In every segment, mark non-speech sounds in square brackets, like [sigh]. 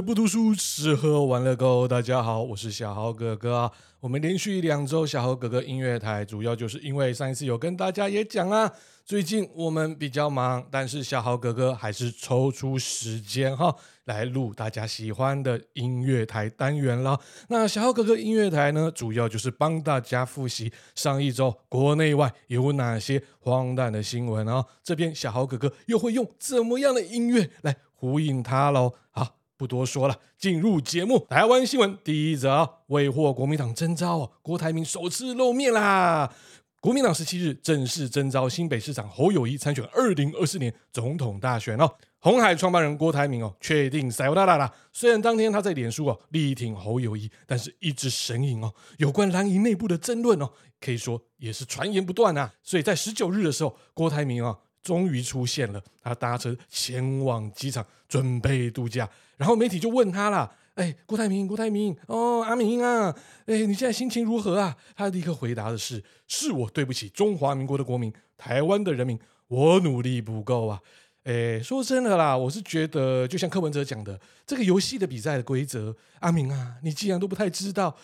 不读书，吃喝玩乐 Go。大家好，我是小豪哥哥。我们连续两周小豪哥哥音乐台，主要就是因为上一次有跟大家也讲啊，最近我们比较忙，但是小豪哥哥还是抽出时间哈来录大家喜欢的音乐台单元了。那小豪哥哥音乐台呢，主要就是帮大家复习上一周国内外有哪些荒诞的新闻啊。这边小豪哥哥又会用怎么样的音乐来呼应它喽？好。不多说了，进入节目。台湾新闻第一则：为获国民党征召，郭台铭首次露面啦！国民党十七日正式征召新北市长侯友谊参选二零二四年总统大选哦。红海创办人郭台铭哦，确定塞欧大大啦。虽然当天他在脸书哦力挺侯友谊，但是一直神隐哦。有关蓝营内部的争论哦，可以说也是传言不断啊。所以在十九日的时候，郭台铭啊。终于出现了，他搭车前往机场准备度假，然后媒体就问他了：“哎，郭台铭，郭台铭，哦，阿明啊，哎，你现在心情如何啊？”他立刻回答的是：“是我对不起中华民国的国民，台湾的人民，我努力不够啊。”哎，说真的啦，我是觉得，就像柯文哲讲的，这个游戏的比赛的规则，阿明啊，你既然都不太知道。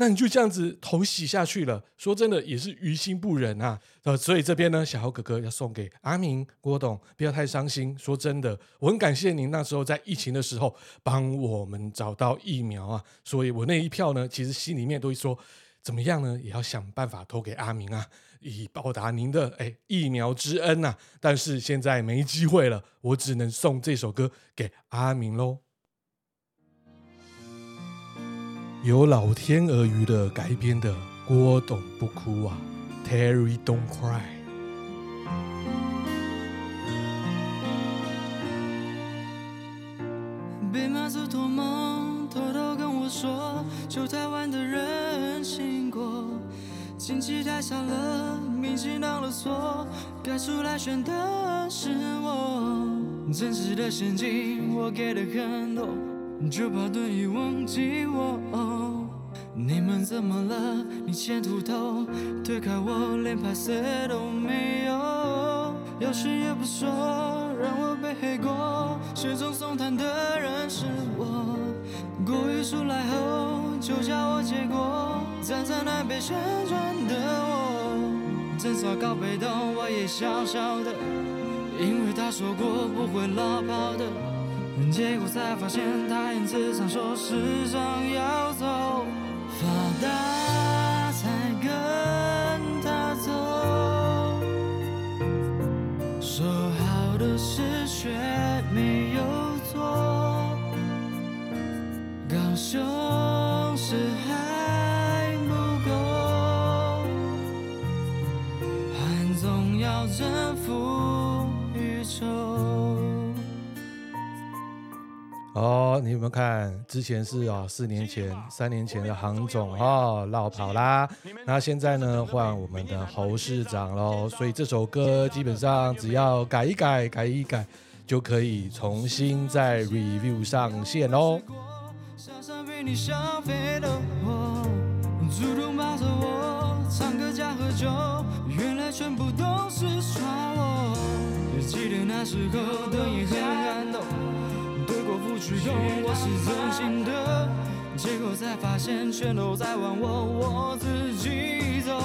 那你就这样子投洗下去了，说真的也是于心不忍啊。呃，所以这边呢，小豪哥哥要送给阿明、郭董，不要太伤心。说真的，我很感谢您那时候在疫情的时候帮我们找到疫苗啊。所以我那一票呢，其实心里面都会说，怎么样呢，也要想办法投给阿明啊，以报答您的哎疫苗之恩呐。但是现在没机会了，我只能送这首歌给阿明喽。由老天鹅鱼的改编的《郭董不哭啊》，Terry Don't Cry。被妈祖托梦，偷偷跟我说，救台湾的人辛苦，经济太差了，民进党的错，该出来选的是我，真实的现金我给的很多。就怕对你忘记我，哦，你们怎么了？你先秃头，推开我，连拍色都没有。要选也不说，让我背黑锅。雪中送炭的人是我，故意出来后就叫我结果。站在那边旋转的我，至少高飞的我也小小的，因为他说过不会落跑的。结果才发现，他言辞上说时常要走，看？之前是啊、哦，四年前、三年前的行总哈落跑啦，那现在呢，换我们的侯市长喽。所以这首歌基本上只要改一改、改一改，就可以重新再 review 上线哦。对过不去，我是真心的，结果才发现全都在玩我，我自己走。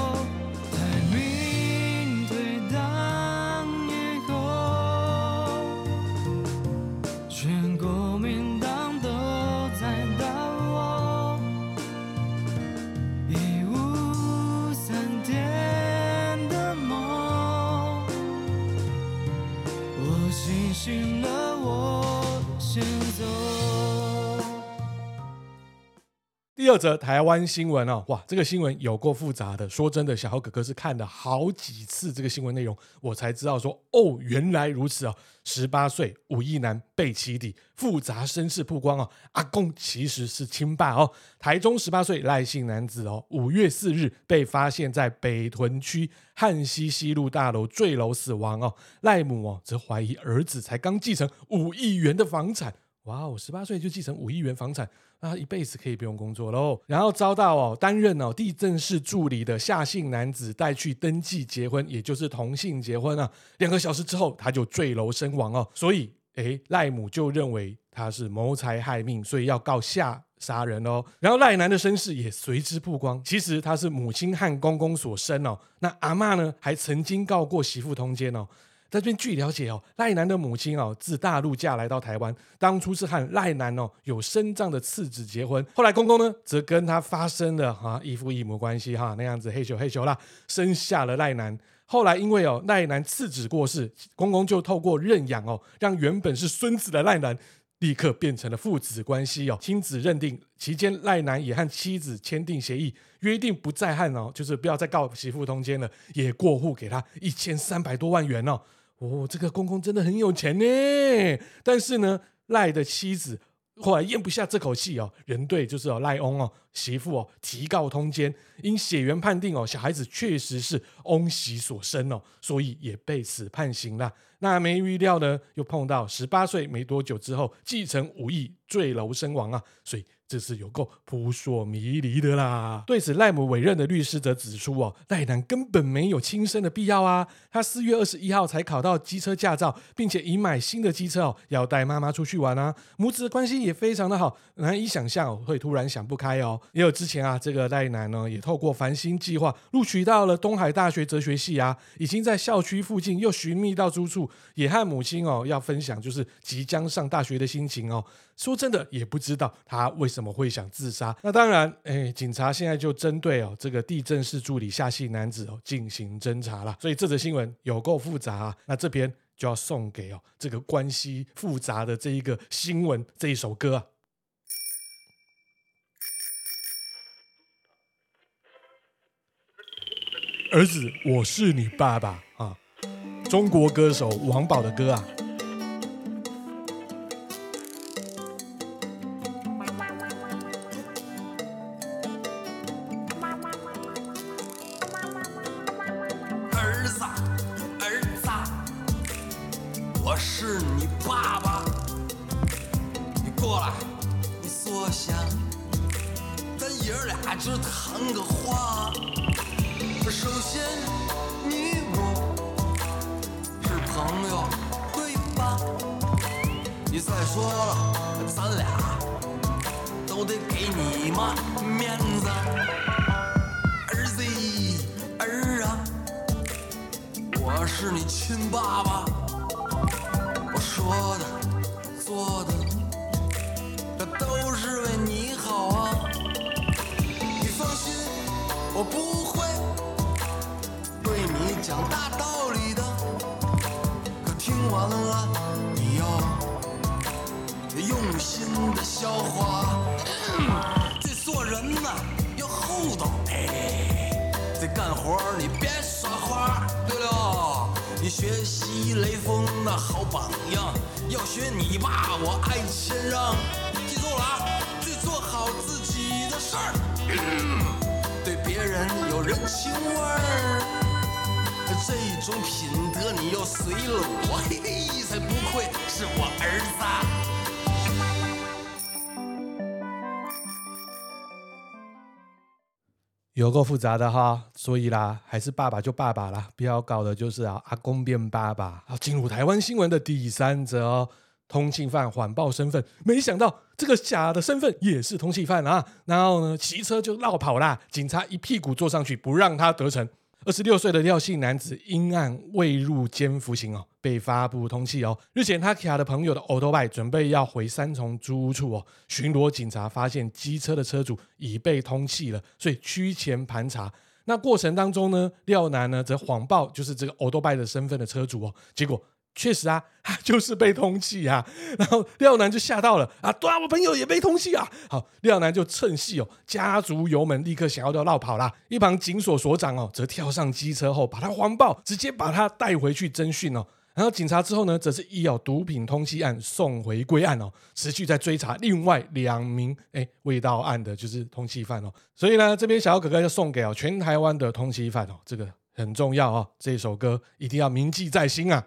第二则台湾新闻哦，哇，这个新闻有够复杂的。说真的，小豪哥哥是看了好几次这个新闻内容，我才知道说，哦，原来如此哦。十八岁五亿男被起底，复杂身世曝光哦。阿公其实是亲爸哦。台中十八岁赖姓男子哦，五月四日被发现在北屯区汉西西路大楼坠楼死亡哦。赖母哦，则怀疑儿子才刚继承五亿元的房产。哇哦，十八岁就继承五亿元房产，那他一辈子可以不用工作喽。然后遭到哦担任哦地政士助理的夏姓男子带去登记结婚，也就是同性结婚啊。两个小时之后他就坠楼身亡哦。所以诶，赖母就认为他是谋财害命，所以要告夏杀人哦。然后赖男的身世也随之曝光，其实他是母亲和公公所生哦。那阿嬷呢，还曾经告过媳妇通奸哦。在这边据了解哦，赖男的母亲哦，自大陆嫁来到台湾，当初是和赖男哦有身障的次子结婚，后来公公呢则跟他发生了哈异父异母关系哈那样子嘿咻嘿咻啦，生下了赖男。后来因为哦赖男次子过世，公公就透过认养哦，让原本是孙子的赖男立刻变成了父子关系哦，亲子认定期间，赖男也和妻子签订协议，约定不再和哦，就是不要再告媳妇通奸了，也过户给他一千三百多万元哦。哦，这个公公真的很有钱呢。但是呢，赖的妻子后来咽不下这口气哦，仍对就是哦赖翁哦媳妇哦提告通奸，因血缘判定哦小孩子确实是翁媳所生哦，所以也被此判刑了。那没预料呢，又碰到十八岁没多久之后继承五亿坠楼身亡啊，所以。这是有够扑朔迷离的啦！对此，赖母委任的律师则指出：哦，赖男根本没有轻生的必要啊！他四月二十一号才考到机车驾照，并且已买新的机车哦，要带妈妈出去玩啊！母子的关系也非常的好，难以想象会突然想不开哦。也有之前啊，这个赖男呢，也透过繁星计划录取到了东海大学哲学系啊，已经在校区附近又寻觅到住处，也和母亲哦要分享就是即将上大学的心情哦。说真的，也不知道他为什么会想自杀。那当然，哎，警察现在就针对哦这个地震室助理夏姓男子哦进行侦查了。所以这则新闻有够复杂啊。那这边就要送给哦这个关系复杂的这一个新闻这一首歌啊。儿子，我是你爸爸啊，中国歌手王宝的歌啊。之谈个话首先你我是朋友对吧？你再说了咱俩都得给你妈面子。儿子儿啊我是你亲爸爸。要厚道，哎，得干活，你别耍花溜溜，你学习雷锋那好榜样，要学你爸，我爱谦让。记住了啊，得做好自己的事儿，对别人有人情味儿，这种品德你要随了我，嘿嘿，才不愧是我儿子。有够复杂的哈，所以啦，还是爸爸就爸爸啦，不要搞的就是啊，阿公变爸爸。啊，进入台湾新闻的第三者哦，通缉犯谎报身份，没想到这个假的身份也是通缉犯啊，然后呢，骑车就绕跑啦，警察一屁股坐上去，不让他得逞。二十六岁的廖姓男子因案未入监服刑哦，被发布通缉哦。日前他卡的朋友的欧多拜准备要回三重租屋处哦，巡逻警察发现机车的车主已被通缉了，所以趋前盘查。那过程当中呢，廖男呢则谎报就是这个欧多拜的身份的车主哦，结果。确实啊，他 [laughs] 就是被通缉啊，然后廖男就吓到了啊，对啊，我朋友也被通缉啊。好，廖男就趁隙哦，加足油门，立刻想要要绕跑啦。一旁警所所长哦，则跳上机车后，把他环抱，直接把他带回去侦讯哦。然后警察之后呢，则是依哦毒品通缉案送回归案哦，持续在追查另外两名哎未到案的就是通缉犯哦。所以呢，这边小哥哥要送给哦全台湾的通缉犯哦，这个很重要哦，这首歌一定要铭记在心啊。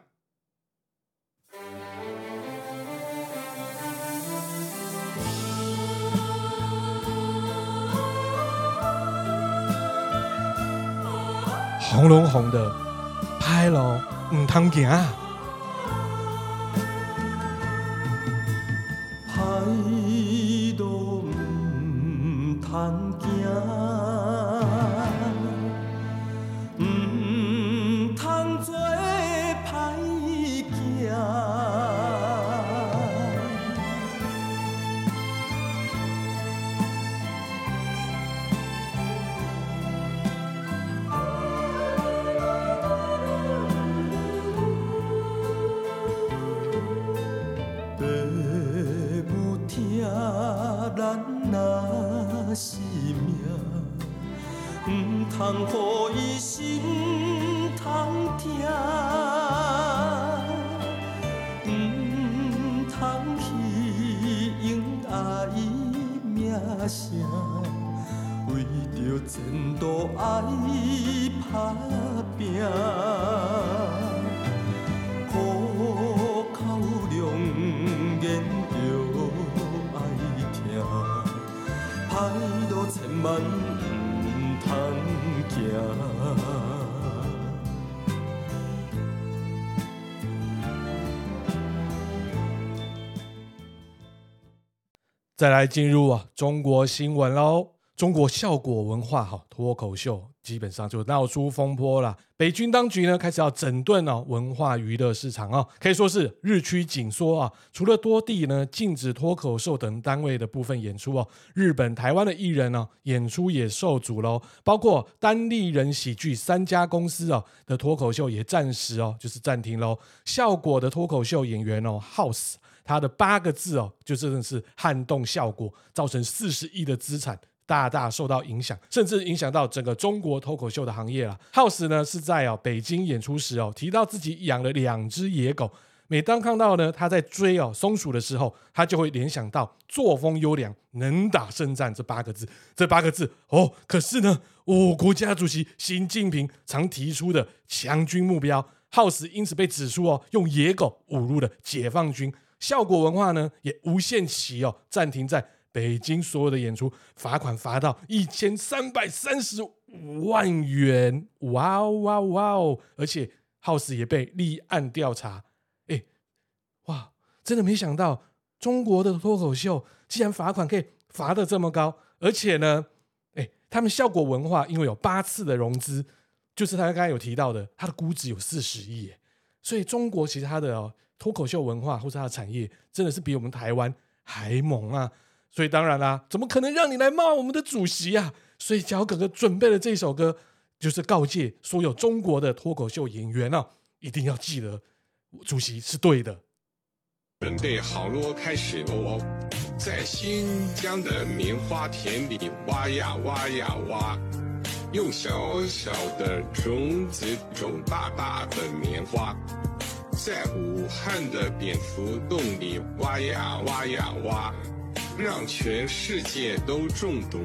红隆红的，派路唔通行啊！唔通。再来进入啊中国新闻喽！中国效果文化哈脱口秀基本上就闹出风波了。北京当局呢开始要整顿哦文化娱乐市场哦，可以说是日趋紧缩啊。除了多地呢禁止脱口秀等单位的部分演出哦，日本、台湾的艺人呢演出也受阻喽。包括单立人喜剧三家公司哦的脱口秀也暂时哦就是暂停喽。效果的脱口秀演员哦 House。他的八个字哦，就真的是撼动效果，造成四十亿的资产大大受到影响，甚至影响到整个中国脱口秀的行业了。House 呢是在哦北京演出时哦，提到自己养了两只野狗，每当看到呢他在追哦松鼠的时候，他就会联想到作风优良、能打胜仗这八个字。这八个字哦，可是呢，我国家主席习近平常提出的强军目标，House 因此被指出哦用野狗侮辱了解放军。效果文化呢，也无限期哦暂停在北京所有的演出，罚款罚到一千三百三十五万元，哇哦哇哦哇哦！而且 House 也被立案调查，哎，哇，真的没想到中国的脱口秀竟然罚款可以罚得这么高，而且呢，哎，他们效果文化因为有八次的融资，就是他刚刚有提到的，他的估值有四十亿，所以中国其他的哦。脱口秀文化或者它的产业真的是比我们台湾还猛啊！所以当然啦，怎么可能让你来骂我们的主席啊？所以小哥哥准备了这首歌，就是告诫所有中国的脱口秀演员啊，一定要记得，主席是对的。准备好了，开始喽！在新疆的棉花田里挖呀挖呀挖，用小小的种子种大大的棉花。在武汉的蝙蝠洞里挖呀挖呀挖，让全世界都中毒，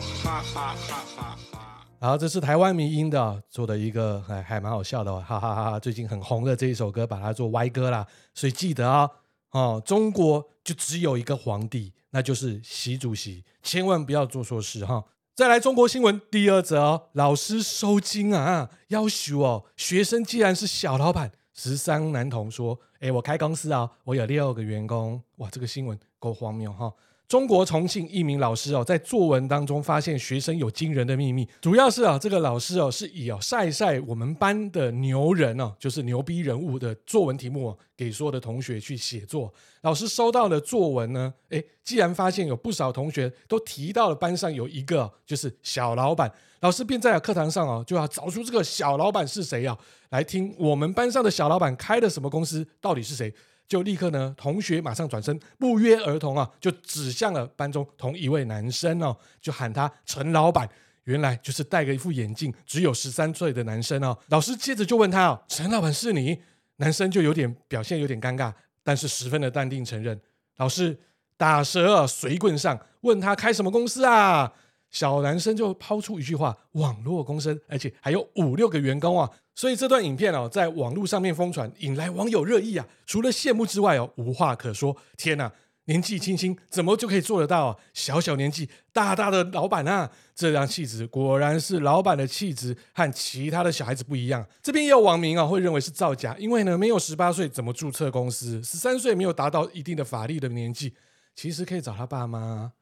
哈哈哈哈哈！然后，这是台湾民音的做的一个还还蛮好笑的，哈哈哈哈！最近很红的这一首歌，把它做歪歌啦。所以记得啊，哦，中国就只有一个皇帝，那就是习主席，千万不要做错事哈。再来中国新闻第二则哦，老师收金啊，要求哦，学生既然是小老板。十三男童说：“哎，我开公司啊，我有六个员工。哇，这个新闻够荒谬哈！中国重庆一名老师哦，在作文当中发现学生有惊人的秘密，主要是啊，这个老师哦是以哦晒晒我们班的牛人哦，就是牛逼人物的作文题目哦，给所有的同学去写作。老师收到了作文呢，哎，既然发现有不少同学都提到了班上有一个就是小老板。”老师便在课堂上哦，就要找出这个小老板是谁啊？来听我们班上的小老板开的什么公司，到底是谁？就立刻呢，同学马上转身，不约而同啊，就指向了班中同一位男生哦，就喊他陈老板。原来就是戴个一副眼镜，只有十三岁的男生哦。老师接着就问他哦，陈老板是你？男生就有点表现有点尴尬，但是十分的淡定承认。老师打蛇随棍上，问他开什么公司啊？小男生就抛出一句话：“网络公司，而且还有五六个员工啊！”所以这段影片哦，在网络上面疯传，引来网友热议啊。除了羡慕之外哦，无话可说。天哪，年纪轻轻怎么就可以做得到啊？小小年纪，大大的老板啊！这样气质，果然是老板的气质，和其他的小孩子不一样。这边也有网民啊，会认为是造假，因为呢，没有十八岁怎么注册公司？十三岁没有达到一定的法律的年纪，其实可以找他爸妈。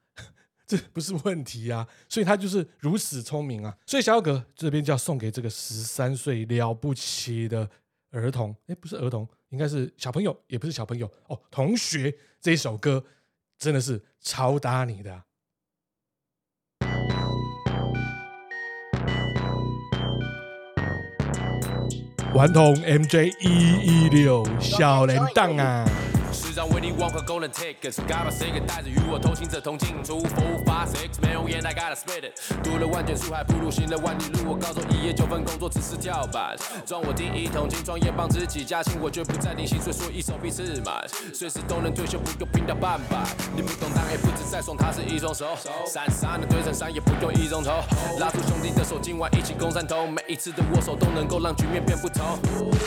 这不是问题啊，所以他就是如此聪明啊。所以小哥这边就要送给这个十三岁了不起的儿童，哎，不是儿童，应该是小朋友，也不是小朋友哦，同学，这一首歌真的是超搭你的啊。顽童 MJ 一一六小铃铛啊！时常为你忘和 golden tickets，嘎巴 say 带着与我同行者同进出。Four five six，没容颜，I gotta spit it。读了万卷书还不如行了万里路。我高中一夜九份工作只是跳板，赚我第一桶金，创业帮自己加薪，我绝不暂停薪水，说一手必自满，随时都能退休，不用拼到半百。你不懂但也不止在爽，他是一双手，闪闪的对称上也不用一种头，拉住兄弟的手，今晚一起攻山头，每一次的握手都能够让局面变不同。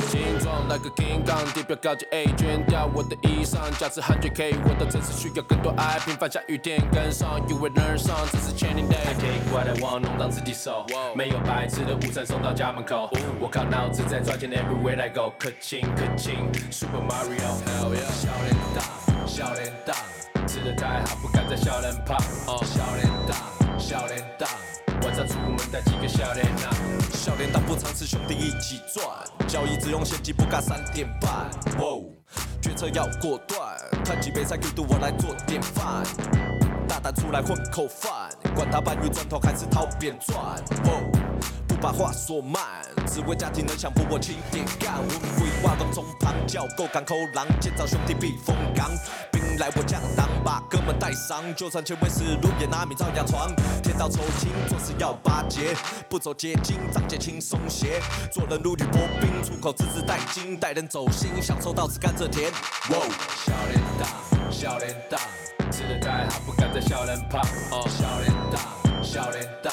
精壮 like a king kong，地表高级 A 卷掉我的 [laughs] 衣裳。价值 hundred K，我的城市需要更多爱，平凡下雨天跟上，You will learn some，这是 training day。I take what I want，弄脏自己手，没有白吃的午餐送到家门口。我靠脑子在赚钱，Everywhere I go，可亲可亲，Super Mario，Hell yeah，小铃铛，小铃铛，吃的太好不敢再小脸胖。小铃铛，小铃铛，晚上出门带几个小铃铛，小铃铛不常吃兄弟一起赚，交易只用现金不敢三点半。要果断，团体比赛 Q 度我来做典范，大胆出来混口饭，管他半月赚头还是掏扁赚。不把话说慢，只为家庭能享福我勤点干，文规划都从旁叫，够敢抠狼，建造兄弟避风港。来我家当，把哥们带上，就算前卫是路也拿米照样闯。天道酬勤，做事要巴结，不走捷径，长剑轻松些。做人如履薄冰，出口字字带金，带人走心，享受到此甘蔗甜。哇，小脸大，小脸大，吃得太好不敢再小人胖。哦，小脸大，小脸大，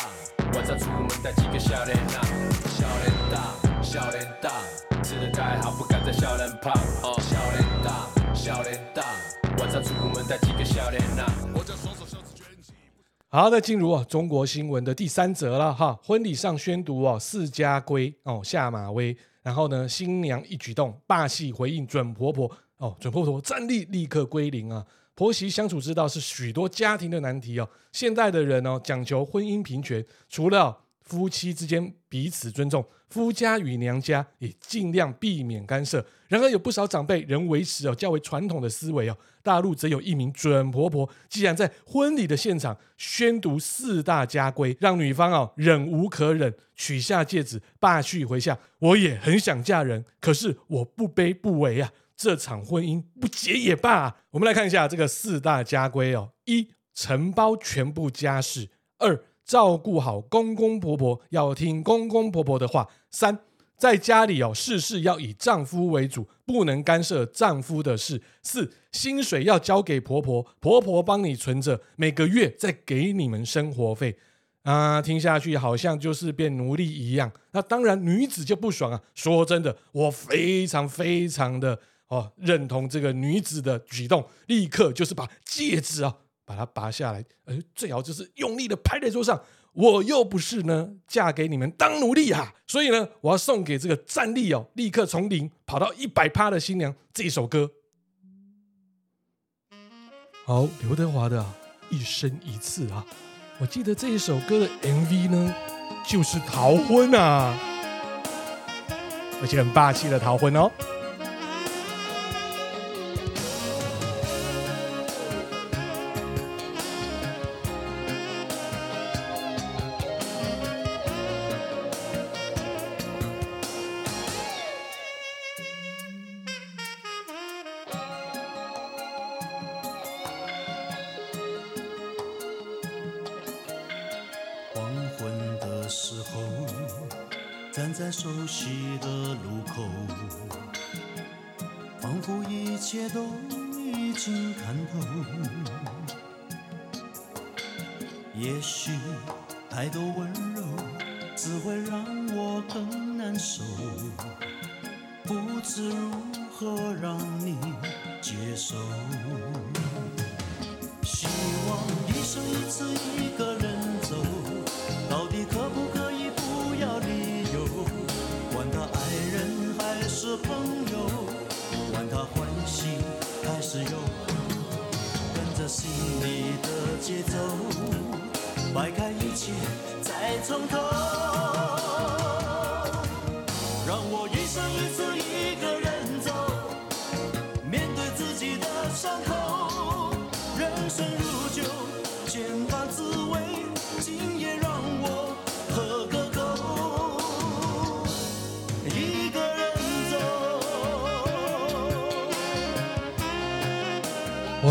晚上出门带几个小铃铛。小脸大，小脸大，吃得太好不敢再小人胖。哦，小铃铛，小好的，进入啊中国新闻的第三则了哈。婚礼上宣读哦，四家规哦，下马威。然后呢，新娘一举动霸气回应准婆婆哦，准婆婆战力立刻归零啊。婆媳相处之道是许多家庭的难题哦。现代的人哦，讲求婚姻平权，除了夫妻之间彼此尊重，夫家与娘家也尽量避免干涉。然而，有不少长辈仍维持哦较为传统的思维哦。大陆则有一名准婆婆，竟然在婚礼的现场宣读四大家规，让女方哦忍无可忍，取下戒指，霸气回下：“我也很想嫁人，可是我不卑不韪啊，这场婚姻不结也罢。”我们来看一下这个四大家规哦：一、承包全部家事；二、照顾好公公婆婆，要听公公婆婆的话；三、在家里哦，事事要以丈夫为主，不能干涉丈夫的事。四、薪水要交给婆婆，婆婆帮你存着，每个月再给你们生活费。啊，听下去好像就是变奴隶一样。那当然，女子就不爽啊。说真的，我非常非常的哦认同这个女子的举动，立刻就是把戒指啊把它拔下来，呃，最好就是用力的拍在桌上。我又不是呢，嫁给你们当奴隶啊！所以呢，我要送给这个战力哦，立刻从零跑到一百趴的新娘这首歌。好，刘德华的《一生一次》啊，我记得这一首歌的 MV 呢，就是逃婚啊，而且很霸气的逃婚哦。只会让我更难受，不知如何让你接受。希望一生一次一个人走，到底可不可以不要理由？管他爱人还是朋友，管他欢喜还是忧，跟着心里的节奏，摆开一切再从头，让我一生一次一个人走，面对自己的伤口，人生如酒，千般滋味，今夜让我喝个够，一个人走。哇，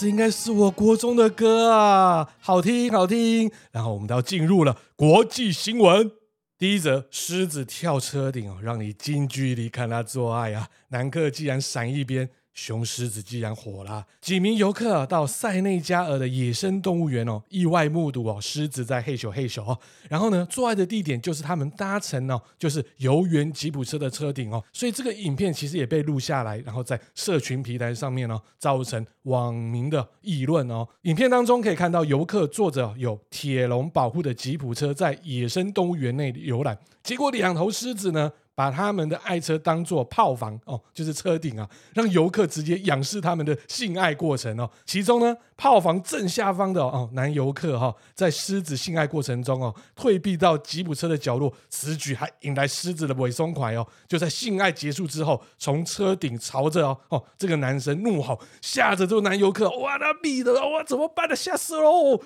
这应该是我国中的歌啊，好听好听。然后我们都要进入了国际新闻。第一则，狮子跳车顶哦，让你近距离看他做爱啊，男客既然闪一边。雄狮子竟然火了！几名游客到塞内加尔的野生动物园哦，意外目睹哦狮子在嘿咻嘿咻哦。然后呢，做爱的地点就是他们搭乘哦，就是游园吉普车的车顶哦。所以这个影片其实也被录下来，然后在社群平台上面哦，造成网民的议论哦。影片当中可以看到游客坐着有铁笼保护的吉普车在野生动物园内游览，结果两头狮子呢，把他们的爱车当做炮房哦，就是车顶啊，让游客直接仰视他们的性爱过程哦。其中呢，炮房正下方的哦男游客哈，在狮子性爱过程中哦，退避到吉普车的角落，此举还引来狮子的尾松快哦。就在性爱结束之后，从车顶朝着哦哦这个男生怒吼，吓着这个男游客，哇，他逼的，哇，怎么办的，吓死了哦。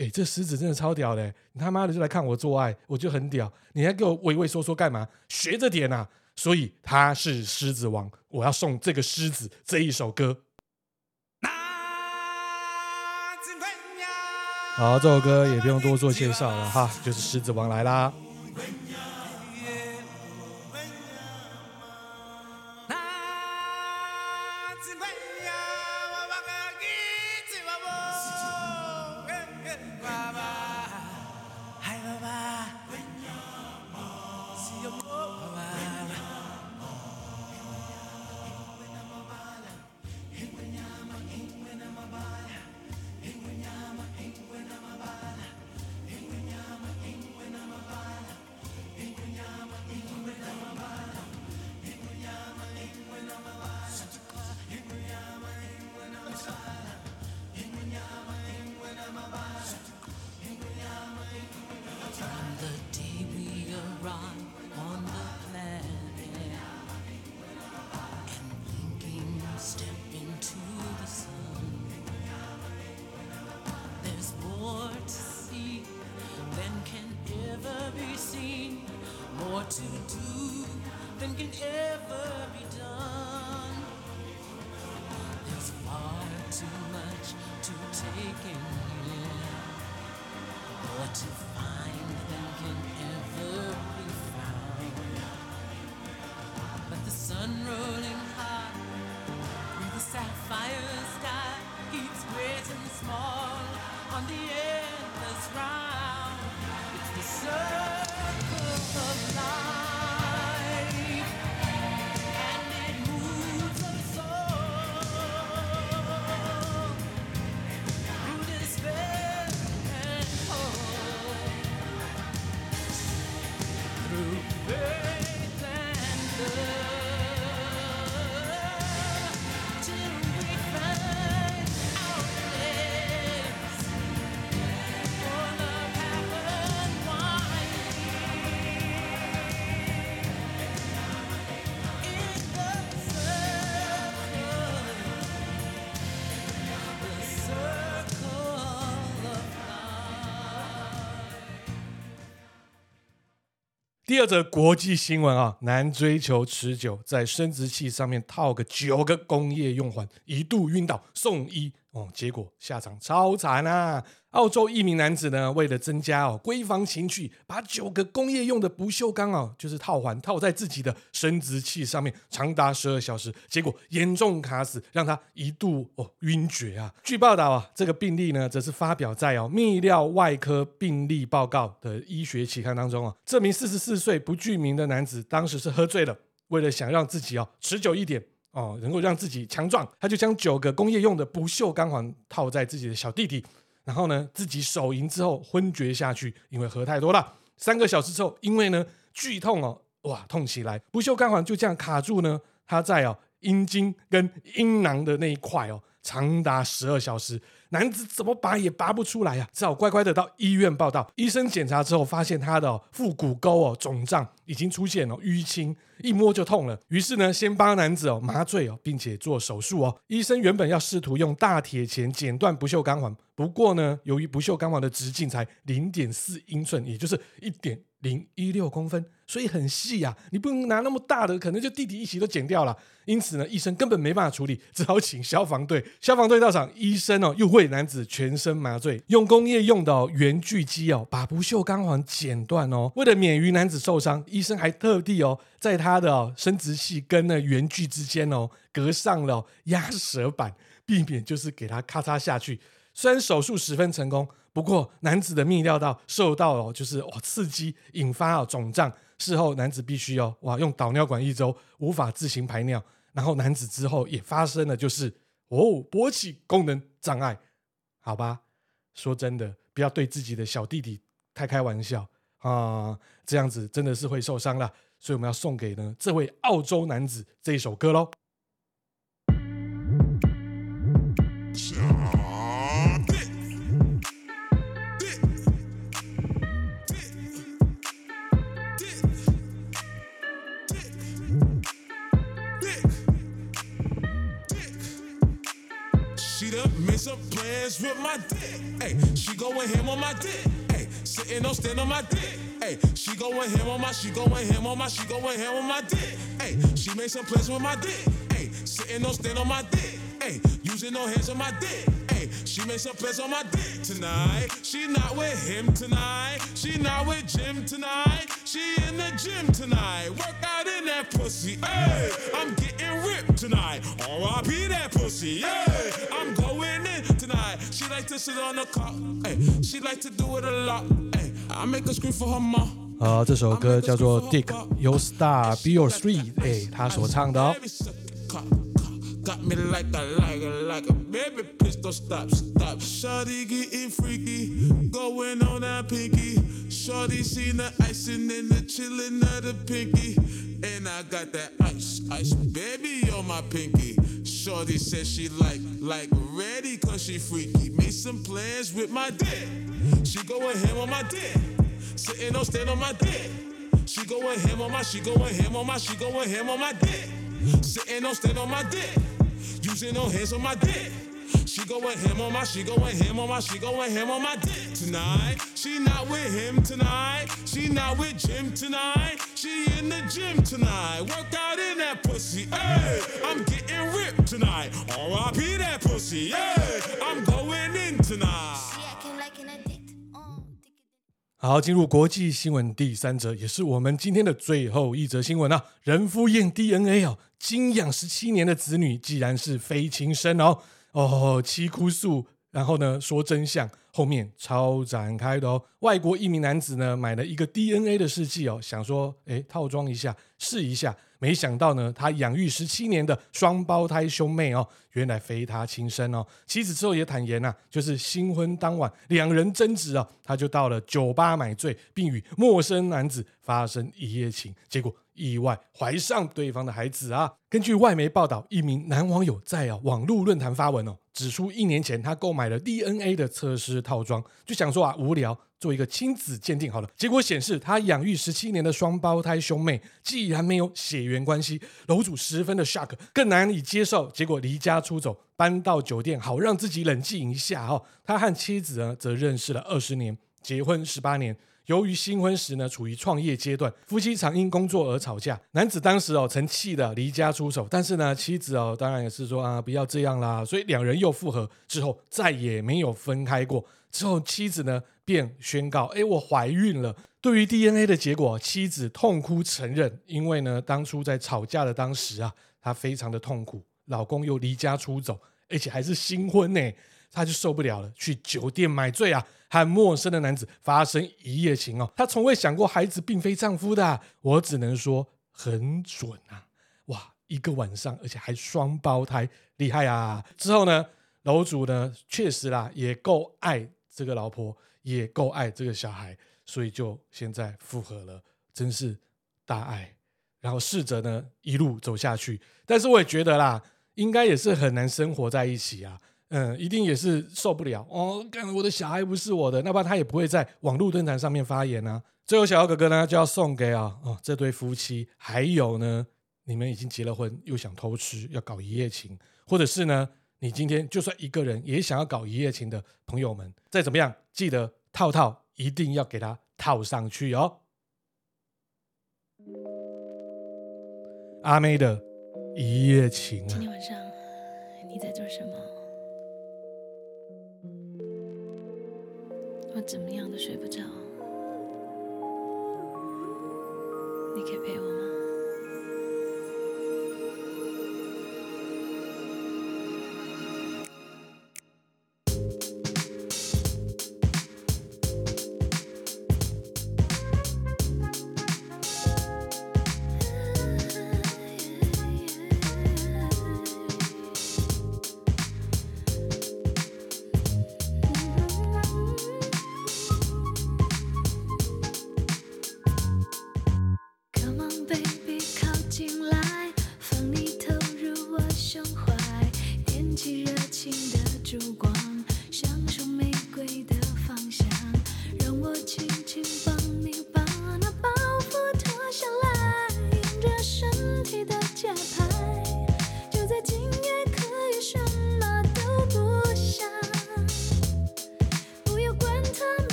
哎，这狮子真的超屌的！你他妈的就来看我做爱，我就很屌。你还给我畏畏缩缩干嘛？学着点啊！所以他是狮子王，我要送这个狮子这一首歌。好，这首歌也不用多做介绍了哈，就是狮子王来啦。第二则国际新闻啊，男追求持久，在生殖器上面套个九个工业用环，一度晕倒送医。哦，结果下场超惨啊！澳洲一名男子呢，为了增加哦闺房情趣，把九个工业用的不锈钢哦，就是套环套在自己的生殖器上面，长达十二小时，结果严重卡死，让他一度哦晕厥啊。据报道啊，这个病例呢，则是发表在哦泌尿外科病例报告的医学期刊当中啊。这名四十四岁不具名的男子，当时是喝醉了，为了想让自己哦持久一点哦，能够让自己强壮，他就将九个工业用的不锈钢环套在自己的小弟弟。然后呢，自己手淫之后昏厥下去，因为喝太多了。三个小时之后，因为呢剧痛哦，哇痛起来，不锈钢环就这样卡住呢。他在哦阴茎跟阴囊的那一块哦，长达十二小时，男子怎么拔也拔不出来、啊，只好乖乖的到医院报道。医生检查之后发现他的、腹股沟哦肿胀，已经出现了淤青，一摸就痛了。于是呢，先帮男子哦麻醉哦，并且做手术哦。医生原本要试图用大铁钳剪断不锈钢环，不过呢，由于不锈钢环的直径才零点四英寸，也就是一点零一六公分。所以很细呀、你不能拿那么大的，可能就弟弟一起都剪掉了。因此呢，医生根本没办法处理，只好请消防队。消防队到场，医生哦又为男子全身麻醉，用工业用的圆锯机哦把不锈钢环剪断哦。为了免于男子受伤，医生还特地哦在他的生殖器跟那圆锯之间哦隔上了压舌板，避免就是给他咔嚓下去。虽然手术十分成功，不过男子的泌尿道受到哦就是哇刺激，引发哦肿胀。事后，男子必须要哇用导尿管一周，无法自行排尿。然后，男子之后也发生了，就是哦勃起功能障碍。好吧，说真的，不要对自己的小弟弟太开玩笑啊，这样子真的是会受伤了。所以，我们要送给呢这位澳洲男子这一首歌喽。Lace up plans with my dick. Hey, she goin' him on my dick. Hey, sitting on stand on my dick. Hey, she goin' him on my, she goin' him on my, she goin' him on my dick. Hey, she made some plans with my dick. Hey, sitting on stand on my dick. Hey, using no hands on my dick. Hey, she made some plans on my dick tonight. She not with him tonight. She not with Jim tonight. She in the gym tonight. Work out in that pussy. Hey, I'm getting ripped tonight. R.I.P. that pussy. Hey. 好，这首歌叫做《Dick Your Star Be Your Street》，哎，他所唱的哦。 Shorty says she like, like ready cause she freaky. Made some plans with my dick. She goin' ham on my dick. Sitting on stand on my dick. She goin' ham on my, she goin' ham on my, she goin' ham on my dick. Sitting on stand on my dick. Using no hands on my dick. 好，进入国际新闻第三则，也是我们今天的最后一则新闻啊！人夫验 DNA 哦，精养十七年的子女，既然是非亲生哦哦，七哭诉，然后呢说真相，后面超展开的哦。外国一名男子呢买了一个 DNA 的试剂哦，想说诶套装一下试一下。没想到呢，他养育十七年的双胞胎兄妹哦，原来非他亲生哦。妻子之后也坦言呐、啊，就是新婚当晚两人争执哦，他就到了酒吧买醉，并与陌生男子发生一夜情，结果意外怀上对方的孩子啊。根据外媒报道，一名男网友在啊网络论坛发文哦，指出一年前他购买了 DNA 的测试套装，就想说啊无聊。做一个亲子鉴定好了，结果显示他养育十七年的双胞胎兄妹既然没有血缘关系，楼主十分的 shock，更难以接受。结果离家出走，搬到酒店，好让自己冷静一下。哈，他和妻子呢则认识了二十年，结婚十八年。由于新婚时呢处于创业阶段，夫妻常因工作而吵架。男子当时哦曾气得离家出走，但是呢妻子哦当然也是说啊不要这样啦，所以两人又复合之后再也没有分开过。之后妻子呢。便宣告：“哎，我怀孕了。”对于 DNA 的结果，妻子痛哭承认，因为呢，当初在吵架的当时啊，她非常的痛苦，老公又离家出走，而且还是新婚呢，她就受不了了，去酒店买醉啊，和陌生的男子发生一夜情哦。她从未想过孩子并非丈夫的，我只能说很准啊！哇，一个晚上，而且还双胞胎，厉害啊！之后呢，楼主呢，确实啦，也够爱这个老婆。也够爱这个小孩，所以就现在复合了，真是大爱。然后试着呢一路走下去，但是我也觉得啦，应该也是很难生活在一起啊。嗯，一定也是受不了哦。干，我的小孩不是我的，那不然他也不会在网络论坛上面发言啊。最后，小豪哥哥呢就要送给啊哦这对夫妻，还有呢，你们已经结了婚又想偷吃，要搞一夜情，或者是呢，你今天就算一个人也想要搞一夜情的朋友们，再怎么样，记得套套一定要给他套上去哦。阿妹的一夜情啊，今天晚上你在做什么？我怎么样都睡不着。你可以陪我吗？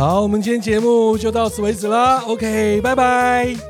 好，我们今天节目就到此为止了。OK，拜拜。